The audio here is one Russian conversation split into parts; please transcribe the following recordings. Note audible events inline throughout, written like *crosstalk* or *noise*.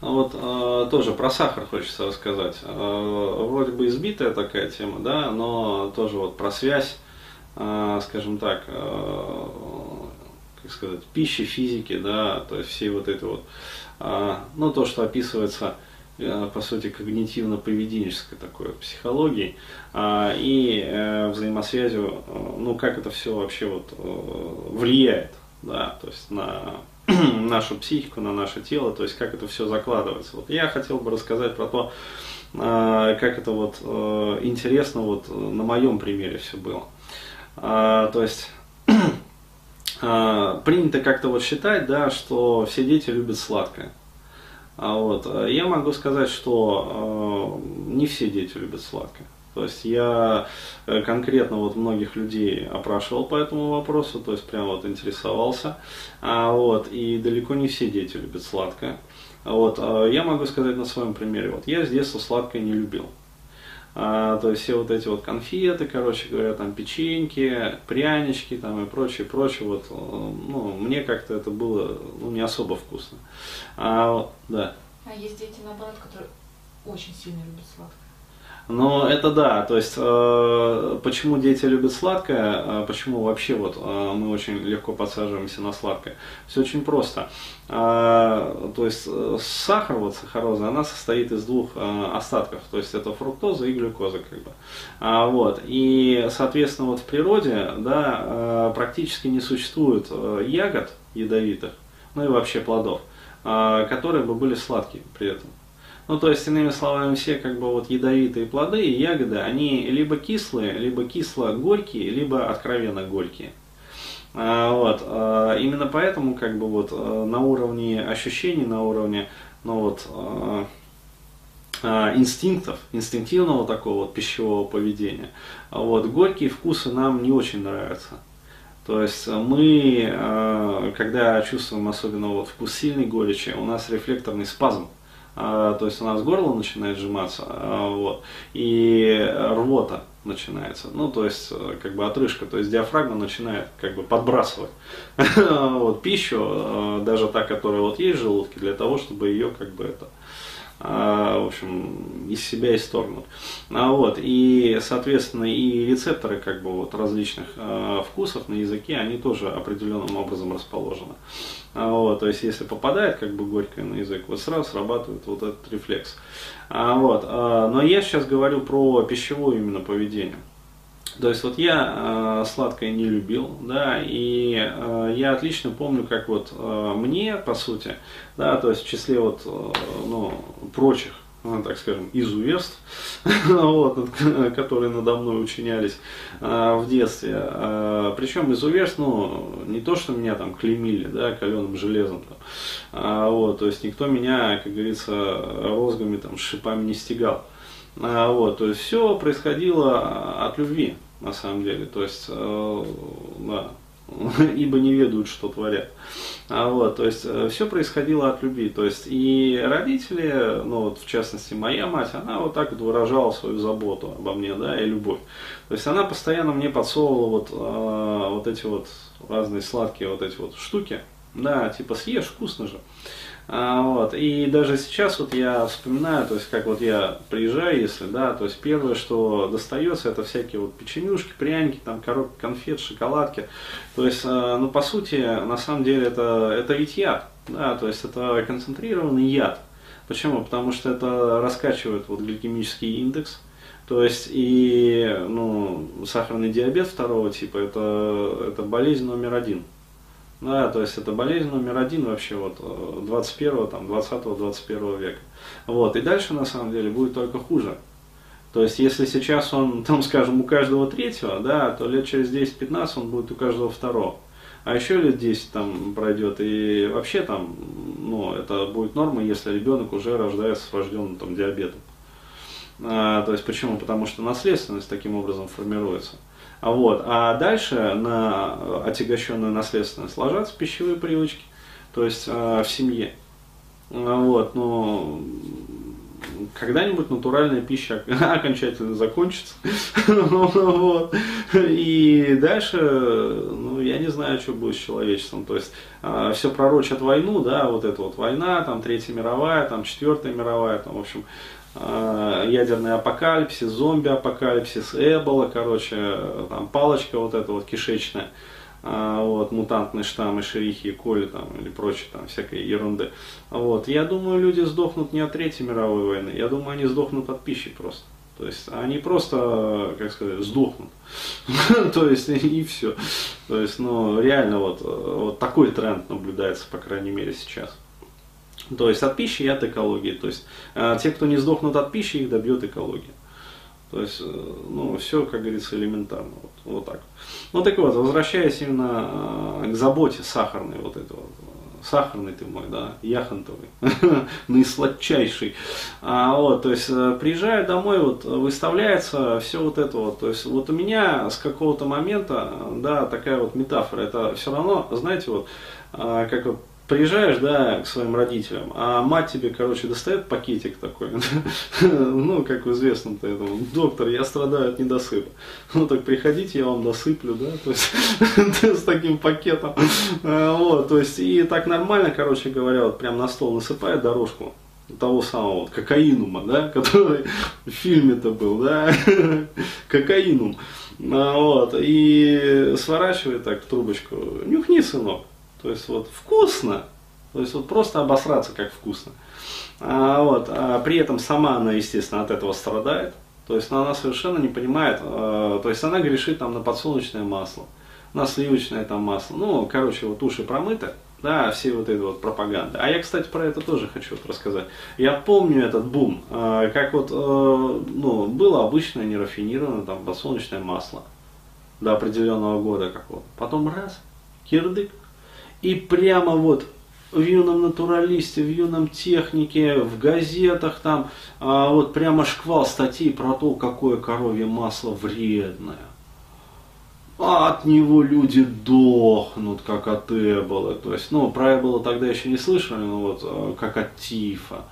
Вот э, тоже про сахар хочется рассказать. Э, вроде бы избитая такая тема, да, но тоже вот про связь, э, скажем так, э, как сказать, пищи, физики, да, то есть все вот это вот, э, ну то, что описывается э, по сути, когнитивно-поведенческой такой вот психологией э, и э, взаимосвязью, э, ну, как это все вообще вот э, влияет, да, то есть на *clears throat* нашу психику, на наше тело, то есть как это все закладывается. Вот я хотел бы рассказать про то, а, как это вот э, интересно вот на моем примере все было. А, то есть *clears throat* а, принято как-то вот считать, да, что все дети любят сладкое. Вот, я могу сказать, что не все дети любят сладкое. То есть я э, конкретно вот многих людей опрашивал по этому вопросу, то есть прям вот интересовался. А, вот, и далеко не все дети любят сладкое. Вот, а я могу сказать на своем примере. Вот я с детства сладкое не любил. А, то есть все вот эти вот конфеты, короче говоря, там печеньки, прянички там и прочее, прочее, вот, э, ну, мне как-то это было ну, не особо вкусно. А, да. А есть дети, наоборот, которые очень сильно любят сладкое. Но это да, то есть э, почему дети любят сладкое, э, почему вообще вот э, мы очень легко подсаживаемся на сладкое. Все очень просто. Э, то есть э, сахар, вот сахароза, она состоит из двух э, остатков, то есть это фруктоза и глюкоза как бы. А, вот. И соответственно вот в природе да, э, практически не существует э, ягод ядовитых, ну и вообще плодов, э, которые бы были сладкие при этом. Ну, то есть, иными словами, все как бы вот ядовитые плоды и ягоды, они либо кислые, либо кисло-горькие, либо откровенно горькие. А, вот, а, именно поэтому как бы вот а, на уровне ощущений, на уровне, ну вот, инстинктов, инстинктивного такого вот пищевого поведения, вот, горькие вкусы нам не очень нравятся. То есть мы, когда чувствуем особенно вот вкус сильной горечи, у нас рефлекторный спазм то есть у нас горло начинает сжиматься, а, вот, и рвота начинается, ну, то есть, э, как бы отрыжка, то есть диафрагма начинает, как бы, подбрасывать *laughs* вот, пищу, э, даже та, которая вот есть в желудке, для того, чтобы ее, как бы, это, а, в общем, из себя исторгнут. А вот, и, соответственно, и рецепторы как бы вот различных э, вкусов на языке, они тоже определенным образом расположены. А, вот, то есть, если попадает как бы горькое на язык, вот сразу срабатывает вот этот рефлекс. А, вот, а, но я сейчас говорю про пищевое именно поведение. То есть вот я э, сладкое не любил, да, и э, я отлично помню, как вот э, мне, по сути, да, то есть в числе вот, э, ну, прочих, так скажем, изуверств, *laughs* вот, *laughs* которые надо мной учинялись э, в детстве. Э, причем изуверств, ну, не то, что меня там клеймили, да, каленым железом, там, а, вот, то есть никто меня, как говорится, розгами, там, шипами не стегал. А, вот, то есть все происходило от любви на самом деле. То есть, э, да, *laughs* ибо не ведают, что творят. А вот, то есть э, все происходило от любви. То есть и родители, ну вот в частности моя мать, она вот так вот выражала свою заботу обо мне, да, и любовь. То есть она постоянно мне подсовывала вот, э, вот эти вот разные сладкие вот эти вот штуки, да, типа съешь, вкусно же. А, вот. И даже сейчас вот я вспоминаю, то есть как вот я приезжаю, если, да, то есть первое, что достается, это всякие вот печенюшки, пряники, там коробки конфет, шоколадки. То есть, а, ну по сути, на самом деле это, это ведь яд, да, то есть это концентрированный яд. Почему? Потому что это раскачивает вот гликемический индекс, то есть и ну, сахарный диабет второго типа это, это болезнь номер один да, то есть это болезнь номер один вообще вот 21 э, там 20-21 века. Вот, и дальше на самом деле будет только хуже. То есть, если сейчас он, *laughs* там, скажем, у каждого третьего, да, то лет через 10-15 он будет у каждого второго. А еще лет 10 там пройдет, и вообще там, ну, это будет норма, если ребенок уже рождается с врожденным там диабетом. А, то есть, почему? Потому что наследственность таким образом формируется. А Вот. А дальше на отягощенную наследственность ложатся пищевые привычки, то есть э, в семье. А вот, ну, когда-нибудь натуральная пища *laughs* окончательно закончится. *laughs* вот. И дальше, ну, я не знаю, что будет с человечеством. То есть, э, все пророчат войну, да, вот эта вот война, там, Третья мировая, там, Четвертая мировая, там, в общем, ядерный апокалипсис, зомби-апокалипсис, эбола, короче, там, палочка вот эта вот кишечная а, вот, мутантные штаммы, шерихи и коли там, или прочее, там, всякой ерунды. Вот. Я думаю, люди сдохнут не от Третьей мировой войны, я думаю, они сдохнут от пищи просто. То есть они просто, как сказать, сдохнут. *laughs* То есть и все. То есть, ну, реально вот, вот такой тренд наблюдается, по крайней мере, сейчас. То есть от пищи и от экологии. То есть э, те, кто не сдохнут от пищи, их добьет экология. То есть, э, ну, все, как говорится, элементарно. Вот, вот так. Ну, так вот, возвращаясь именно э, к заботе сахарной, вот это вот, сахарный ты мой, да, яхонтовый, *laughs* наисладчайший. А, вот, то есть, приезжаю домой, вот, выставляется все вот это вот. То есть, вот у меня с какого-то момента, да, такая вот метафора, это все равно, знаете, вот, как вот приезжаешь, да, к своим родителям, а мать тебе, короче, достает пакетик такой, *laughs* ну, как в известном-то этому, доктор, я страдаю от недосыпа. Ну, так приходите, я вам досыплю, да, то есть, *laughs* с таким пакетом, а, вот, то есть, и так нормально, короче говоря, вот прям на стол насыпает дорожку, того самого вот кокаинума, да, *laughs* который в фильме-то был, да, кокаинум, а, вот, и сворачивает так в трубочку, нюхни, сынок, то есть вот вкусно, то есть вот просто обосраться как вкусно. А, вот, а при этом сама она, естественно, от этого страдает. То есть она совершенно не понимает, а, то есть она грешит там на подсолнечное масло, на сливочное там масло. Ну, короче, вот уши промыты, да, все вот эти вот пропаганды. А я, кстати, про это тоже хочу вот рассказать. Я помню этот бум, а, как вот, а, ну, было обычное нерафинированное там подсолнечное масло до определенного года какого-то. Потом раз, кирдык, и прямо вот в юном натуралисте, в юном технике, в газетах там, а, вот прямо шквал статей про то, какое коровье масло вредное. А от него люди дохнут, как от эболы. То есть, ну, про эболу тогда еще не слышали, но вот а, как от тифа,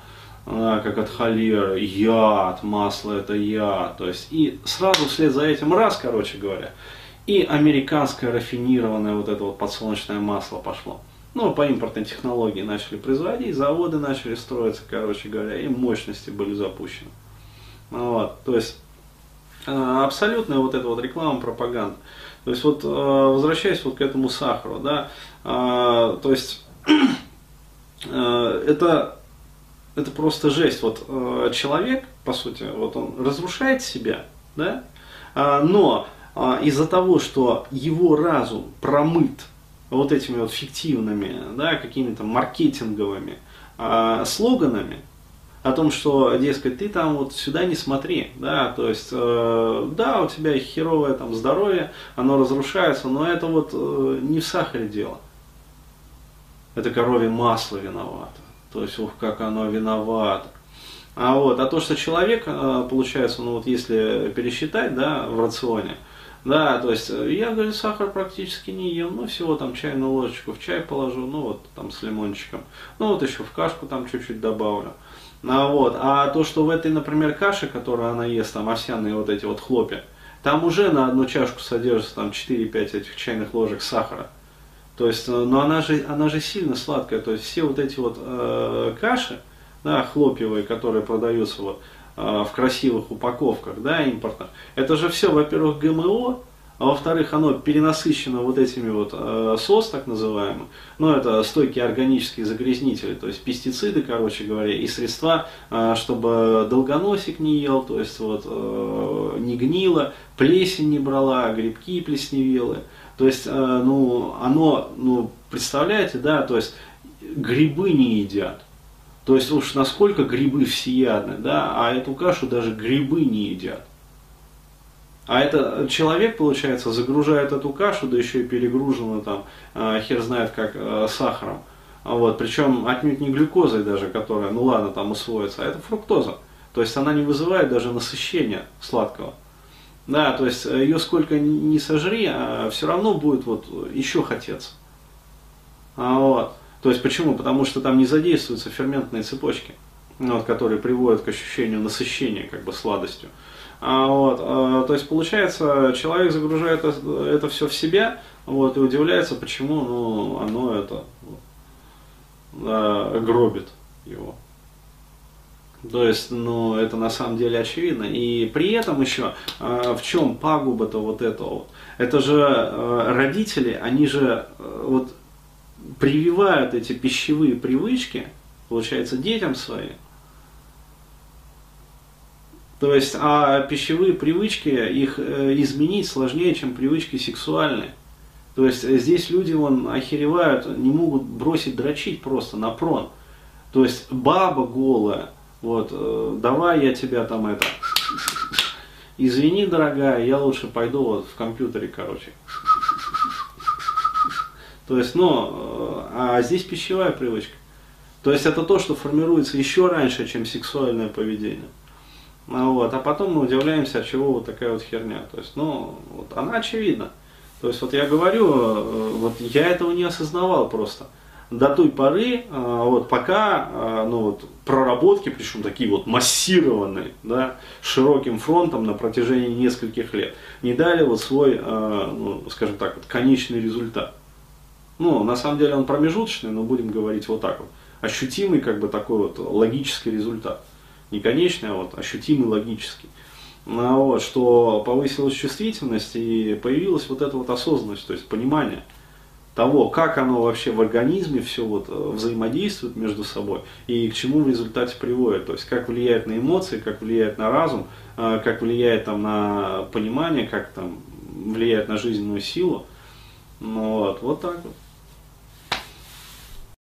а, как от холеры, яд, масло это яд. То есть, и сразу вслед за этим раз, короче говоря, и американское рафинированное вот это вот подсолнечное масло пошло. Ну, по импортной технологии начали производить, заводы начали строиться, короче говоря, и мощности были запущены. Вот, то есть, э, абсолютная вот эта вот реклама, пропаганда. То есть, вот, э, возвращаясь вот к этому сахару, да, э, то есть, *clears throat* это, это просто жесть. Вот человек, по сути, вот он разрушает себя, да, но из-за того, что его разум промыт вот этими вот фиктивными, да, какими-то маркетинговыми э, слоганами, о том, что, дескать, ты там вот сюда не смотри, да, то есть, э, да, у тебя херовое там здоровье, оно разрушается, но это вот э, не в сахаре дело. Это коровье масло виновато. То есть, ух, как оно виновато. А вот, а то, что человек, э, получается, ну вот если пересчитать, да, в рационе, да, то есть э, я, говорю, сахар практически не ем, ну всего там чайную ложечку в чай положу, ну вот там с лимончиком, ну вот еще в кашку там чуть-чуть добавлю. А, вот. а то, что в этой, например, каше, которую она ест, там овсяные вот эти вот хлопья, там уже на одну чашку содержится там 4-5 этих чайных ложек сахара. То есть, э, но она же, она же сильно сладкая, то есть все вот эти вот э, каши, да, хлопьевые, которые продаются вот, Э, в красивых упаковках, да, импортных, это же все, во-первых, ГМО, а во-вторых, оно перенасыщено вот этими вот э, СОС, так называемым, ну, это стойкие органические загрязнители, то есть пестициды, короче говоря, и средства, э, чтобы долгоносик не ел, то есть вот э, не гнило, плесень не брала, грибки плесневелые, то есть, э, ну, оно, ну, представляете, да, то есть грибы не едят, то есть уж насколько грибы всеядны, да, а эту кашу даже грибы не едят. А это человек, получается, загружает эту кашу, да еще и перегруженную там, э, хер знает как, э, сахаром. Вот, причем отнюдь не глюкозой даже, которая, ну ладно, там усвоится, а это фруктоза. То есть она не вызывает даже насыщения сладкого. Да, то есть э, ее сколько ни сожри, а все равно будет вот еще хотеться. А вот. То есть почему? Потому что там не задействуются ферментные цепочки. вот, которые приводят к ощущению насыщения как бы сладостью. А, вот, а, то есть получается, человек загружает это, это все в себя, вот, и удивляется, почему ну, оно это а, гробит его. То есть, ну, это на самом деле очевидно. И при этом еще, э, в чем пагуба-то вот этого вот? Это же э, родители, они же э, вот прививают эти пищевые привычки, получается, детям своим. То есть, а пищевые привычки, их э, изменить сложнее, чем привычки сексуальные. То есть, э, здесь люди, вон, охеревают, не могут бросить дрочить просто на прон. То есть, баба голая, вот, э, давай я тебя там это, извини, дорогая, я лучше пойду вот в компьютере, короче. То есть, ну, а здесь пищевая привычка. То есть это то, что формируется еще раньше, чем сексуальное поведение. Ну, вот, а потом мы удивляемся, от чего вот такая вот херня. То есть, ну, вот она очевидна. То есть, вот я говорю, э, вот я этого не осознавал просто. До той поры, э, вот пока, э, ну вот, проработки, причем такие вот массированные, да, широким фронтом на протяжении нескольких лет, не дали вот свой, ну, скажем так, вот, конечный результат. Ну, на самом деле он промежуточный, но будем говорить вот так вот. Ощутимый, как бы такой вот логический результат не конечный, а вот ощутимый логический. Ну, вот, что повысилась чувствительность и появилась вот эта вот осознанность, то есть понимание того, как оно вообще в организме все вот э, взаимодействует между собой и к чему в результате приводит. То есть как влияет на эмоции, как влияет на разум, э, как влияет там, на понимание, как там влияет на жизненную силу. Ну, вот, вот так вот.